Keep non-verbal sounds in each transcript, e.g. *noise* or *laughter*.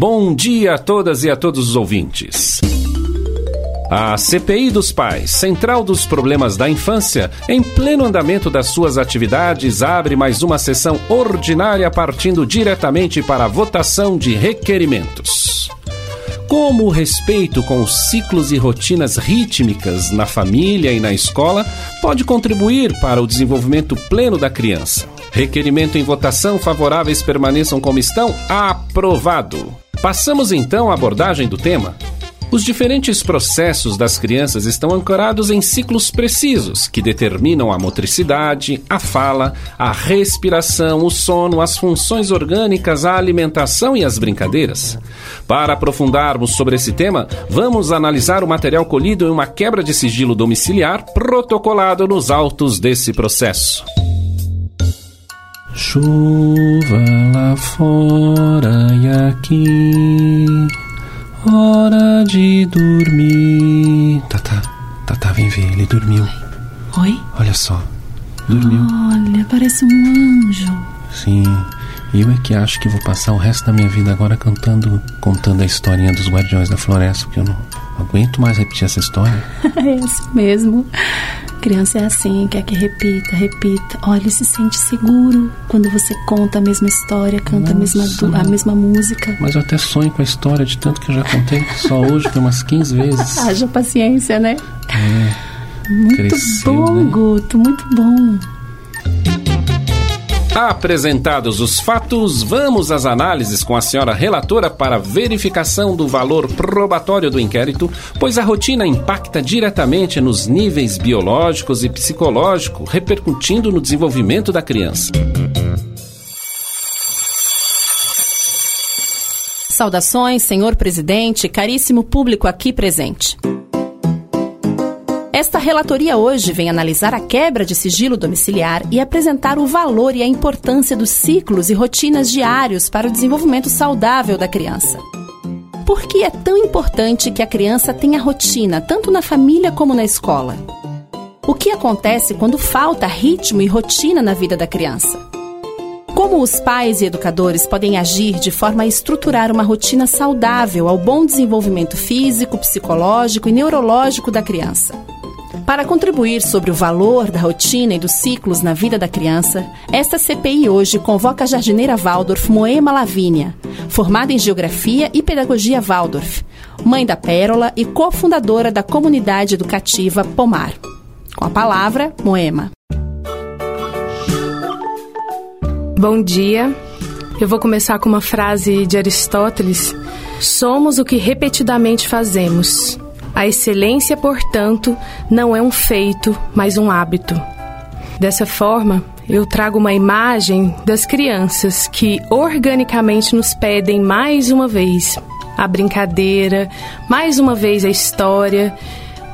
Bom dia a todas e a todos os ouvintes. A CPI dos Pais, Central dos Problemas da Infância, em pleno andamento das suas atividades, abre mais uma sessão ordinária partindo diretamente para a votação de requerimentos. Como o respeito com os ciclos e rotinas rítmicas na família e na escola pode contribuir para o desenvolvimento pleno da criança? Requerimento em votação favoráveis permaneçam como estão? Aprovado. Passamos então à abordagem do tema. Os diferentes processos das crianças estão ancorados em ciclos precisos que determinam a motricidade, a fala, a respiração, o sono, as funções orgânicas, a alimentação e as brincadeiras. Para aprofundarmos sobre esse tema, vamos analisar o material colhido em uma quebra de sigilo domiciliar protocolado nos autos desse processo. Chuva lá fora e aqui, hora de dormir. Tata, Tata, vem ver, ele dormiu. Oi? Olha só, dormiu. Olha, parece um anjo. Sim, eu é que acho que vou passar o resto da minha vida agora cantando, contando a historinha dos Guardiões da Floresta, porque eu não aguento mais repetir essa história. *laughs* é isso mesmo. Criança é assim, quer que repita, repita. Olha, se sente seguro quando você conta a mesma história, canta a mesma, a mesma música. Mas eu até sonho com a história de tanto que eu já contei. Só hoje foi umas 15 vezes. *laughs* Haja paciência, né? É. Muito Cresceu, bom, né? Guto, muito bom. Apresentados os fatos, vamos às análises com a senhora relatora para verificação do valor probatório do inquérito, pois a rotina impacta diretamente nos níveis biológicos e psicológicos, repercutindo no desenvolvimento da criança. Saudações, senhor presidente, caríssimo público aqui presente. Esta relatoria hoje vem analisar a quebra de sigilo domiciliar e apresentar o valor e a importância dos ciclos e rotinas diários para o desenvolvimento saudável da criança. Por que é tão importante que a criança tenha rotina, tanto na família como na escola? O que acontece quando falta ritmo e rotina na vida da criança? Como os pais e educadores podem agir de forma a estruturar uma rotina saudável ao bom desenvolvimento físico, psicológico e neurológico da criança? Para contribuir sobre o valor da rotina e dos ciclos na vida da criança, esta CPI hoje convoca a jardineira Waldorf Moema Lavínia, formada em Geografia e Pedagogia Waldorf, mãe da Pérola e cofundadora da comunidade educativa Pomar. Com a palavra, Moema. Bom dia. Eu vou começar com uma frase de Aristóteles: Somos o que repetidamente fazemos. A excelência, portanto, não é um feito, mas um hábito. Dessa forma, eu trago uma imagem das crianças que organicamente nos pedem mais uma vez a brincadeira, mais uma vez a história,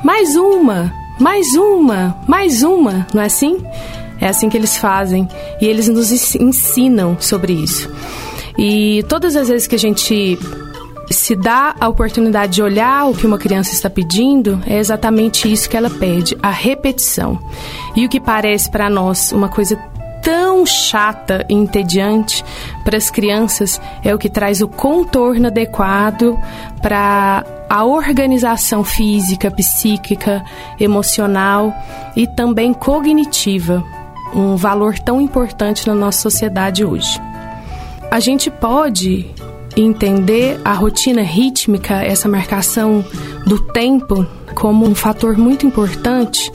mais uma, mais uma, mais uma, não é assim? É assim que eles fazem e eles nos ensinam sobre isso. E todas as vezes que a gente se dá a oportunidade de olhar o que uma criança está pedindo, é exatamente isso que ela pede, a repetição. E o que parece para nós uma coisa tão chata e entediante para as crianças é o que traz o contorno adequado para a organização física, psíquica, emocional e também cognitiva, um valor tão importante na nossa sociedade hoje. A gente pode entender a rotina rítmica, essa marcação do tempo, como um fator muito importante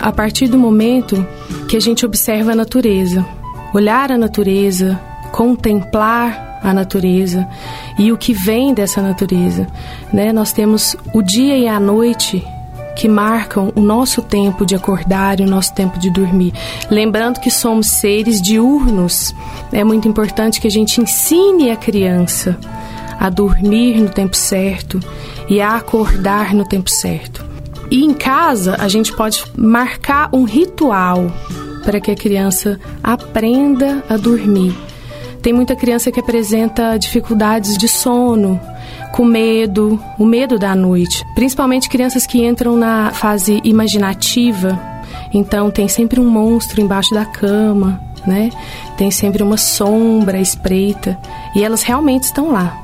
a partir do momento que a gente observa a natureza. Olhar a natureza, contemplar a natureza e o que vem dessa natureza. Né? Nós temos o dia e a noite que marcam o nosso tempo de acordar e o nosso tempo de dormir. Lembrando que somos seres diurnos, é muito importante que a gente ensine a criança a dormir no tempo certo e a acordar no tempo certo. E em casa, a gente pode marcar um ritual para que a criança aprenda a dormir. Tem muita criança que apresenta dificuldades de sono, com medo, o medo da noite. Principalmente crianças que entram na fase imaginativa. Então tem sempre um monstro embaixo da cama, né? Tem sempre uma sombra espreita e elas realmente estão lá.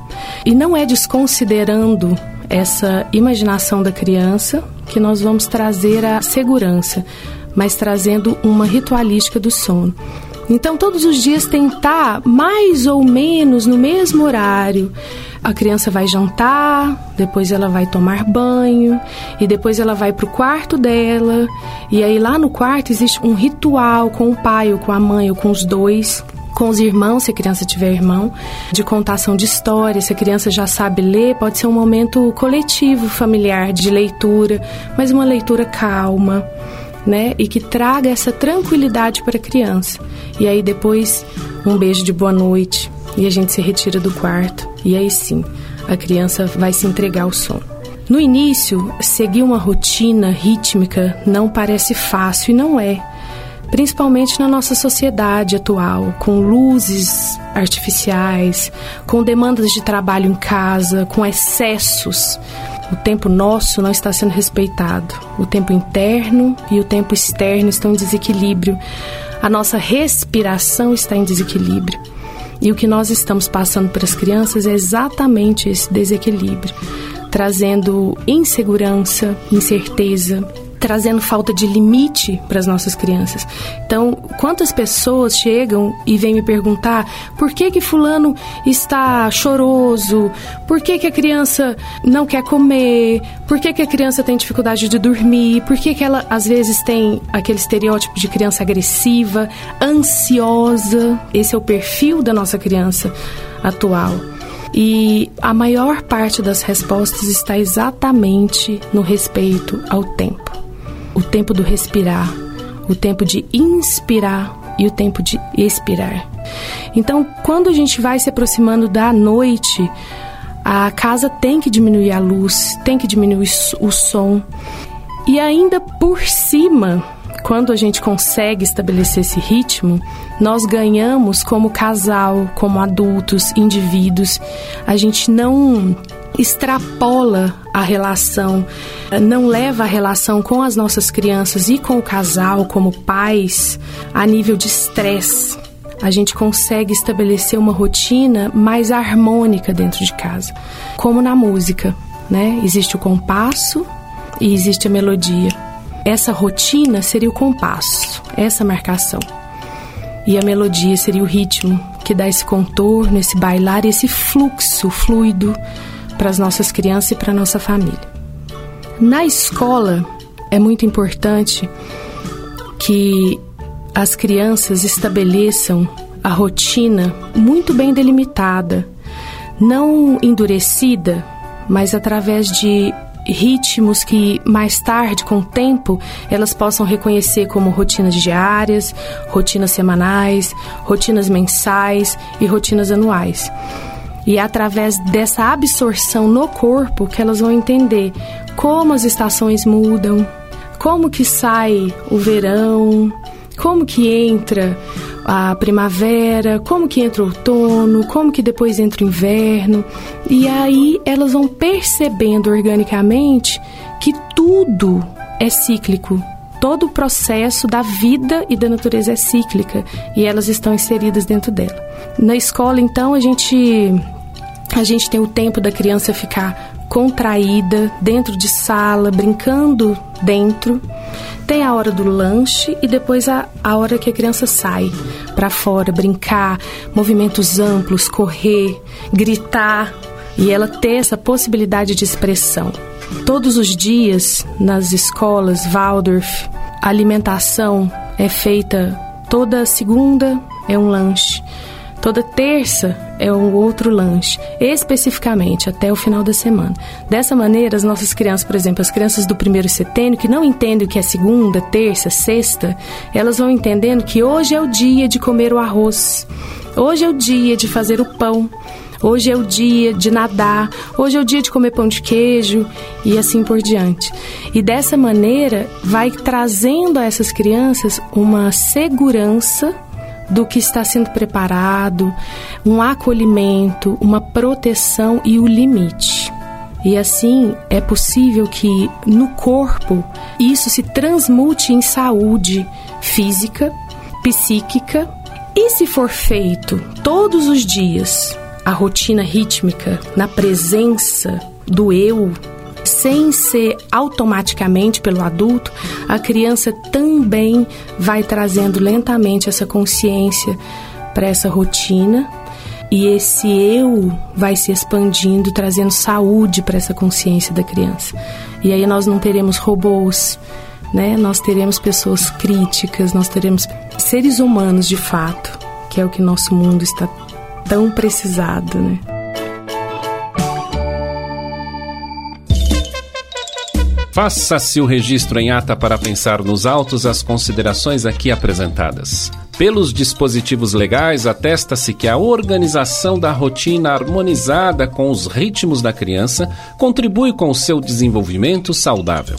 E não é desconsiderando essa imaginação da criança que nós vamos trazer a segurança, mas trazendo uma ritualística do sono. Então, todos os dias tentar mais ou menos no mesmo horário. A criança vai jantar, depois ela vai tomar banho e depois ela vai para o quarto dela. E aí lá no quarto existe um ritual com o pai ou com a mãe ou com os dois com os irmãos, se a criança tiver irmão, de contação de histórias, se a criança já sabe ler, pode ser um momento coletivo, familiar, de leitura, mas uma leitura calma, né? E que traga essa tranquilidade para a criança. E aí depois um beijo de boa noite e a gente se retira do quarto. E aí sim, a criança vai se entregar ao sono. No início, seguir uma rotina rítmica não parece fácil e não é. Principalmente na nossa sociedade atual, com luzes artificiais, com demandas de trabalho em casa, com excessos. O tempo nosso não está sendo respeitado. O tempo interno e o tempo externo estão em desequilíbrio. A nossa respiração está em desequilíbrio. E o que nós estamos passando para as crianças é exatamente esse desequilíbrio, trazendo insegurança, incerteza, trazendo falta de limite para as nossas crianças. Então, quantas pessoas chegam e vêm me perguntar por que que fulano está choroso? Por que que a criança não quer comer? Por que que a criança tem dificuldade de dormir? Por que que ela às vezes tem aquele estereótipo de criança agressiva, ansiosa? Esse é o perfil da nossa criança atual. E a maior parte das respostas está exatamente no respeito ao tempo o tempo do respirar, o tempo de inspirar e o tempo de expirar. Então, quando a gente vai se aproximando da noite, a casa tem que diminuir a luz, tem que diminuir o som. E ainda por cima, quando a gente consegue estabelecer esse ritmo, nós ganhamos como casal, como adultos, indivíduos. A gente não extrapola a relação, não leva a relação com as nossas crianças e com o casal, como pais, a nível de estresse. A gente consegue estabelecer uma rotina mais harmônica dentro de casa, como na música, né? Existe o compasso e existe a melodia. Essa rotina seria o compasso, essa marcação. E a melodia seria o ritmo que dá esse contorno, esse bailar, esse fluxo fluido para as nossas crianças e para a nossa família. Na escola, é muito importante que as crianças estabeleçam a rotina muito bem delimitada, não endurecida, mas através de ritmos que mais tarde, com o tempo, elas possam reconhecer como rotinas diárias, rotinas semanais, rotinas mensais e rotinas anuais. E é através dessa absorção no corpo que elas vão entender como as estações mudam, como que sai o verão, como que entra a primavera, como que entra o outono, como que depois entra o inverno. E aí elas vão percebendo organicamente que tudo é cíclico. Todo o processo da vida e da natureza é cíclica e elas estão inseridas dentro dela. Na escola, então, a gente a gente tem o tempo da criança ficar contraída dentro de sala, brincando dentro. Tem a hora do lanche e depois a, a hora que a criança sai para fora, brincar, movimentos amplos, correr, gritar e ela ter essa possibilidade de expressão. Todos os dias nas escolas Waldorf, a alimentação é feita toda segunda é um lanche. Toda terça é um outro lanche, especificamente até o final da semana. Dessa maneira, as nossas crianças, por exemplo, as crianças do primeiro setênio, que não entendem o que é segunda, terça, sexta, elas vão entendendo que hoje é o dia de comer o arroz, hoje é o dia de fazer o pão. Hoje é o dia de nadar, hoje é o dia de comer pão de queijo e assim por diante. E dessa maneira vai trazendo a essas crianças uma segurança do que está sendo preparado, um acolhimento, uma proteção e o limite. E assim é possível que no corpo isso se transmute em saúde física, psíquica e se for feito todos os dias a rotina rítmica na presença do eu, sem ser automaticamente pelo adulto, a criança também vai trazendo lentamente essa consciência para essa rotina e esse eu vai se expandindo, trazendo saúde para essa consciência da criança. E aí nós não teremos robôs, né? Nós teremos pessoas críticas, nós teremos seres humanos de fato, que é o que nosso mundo está tão precisado, né? Faça-se o registro em ata para pensar nos autos as considerações aqui apresentadas. Pelos dispositivos legais, atesta-se que a organização da rotina harmonizada com os ritmos da criança contribui com o seu desenvolvimento saudável.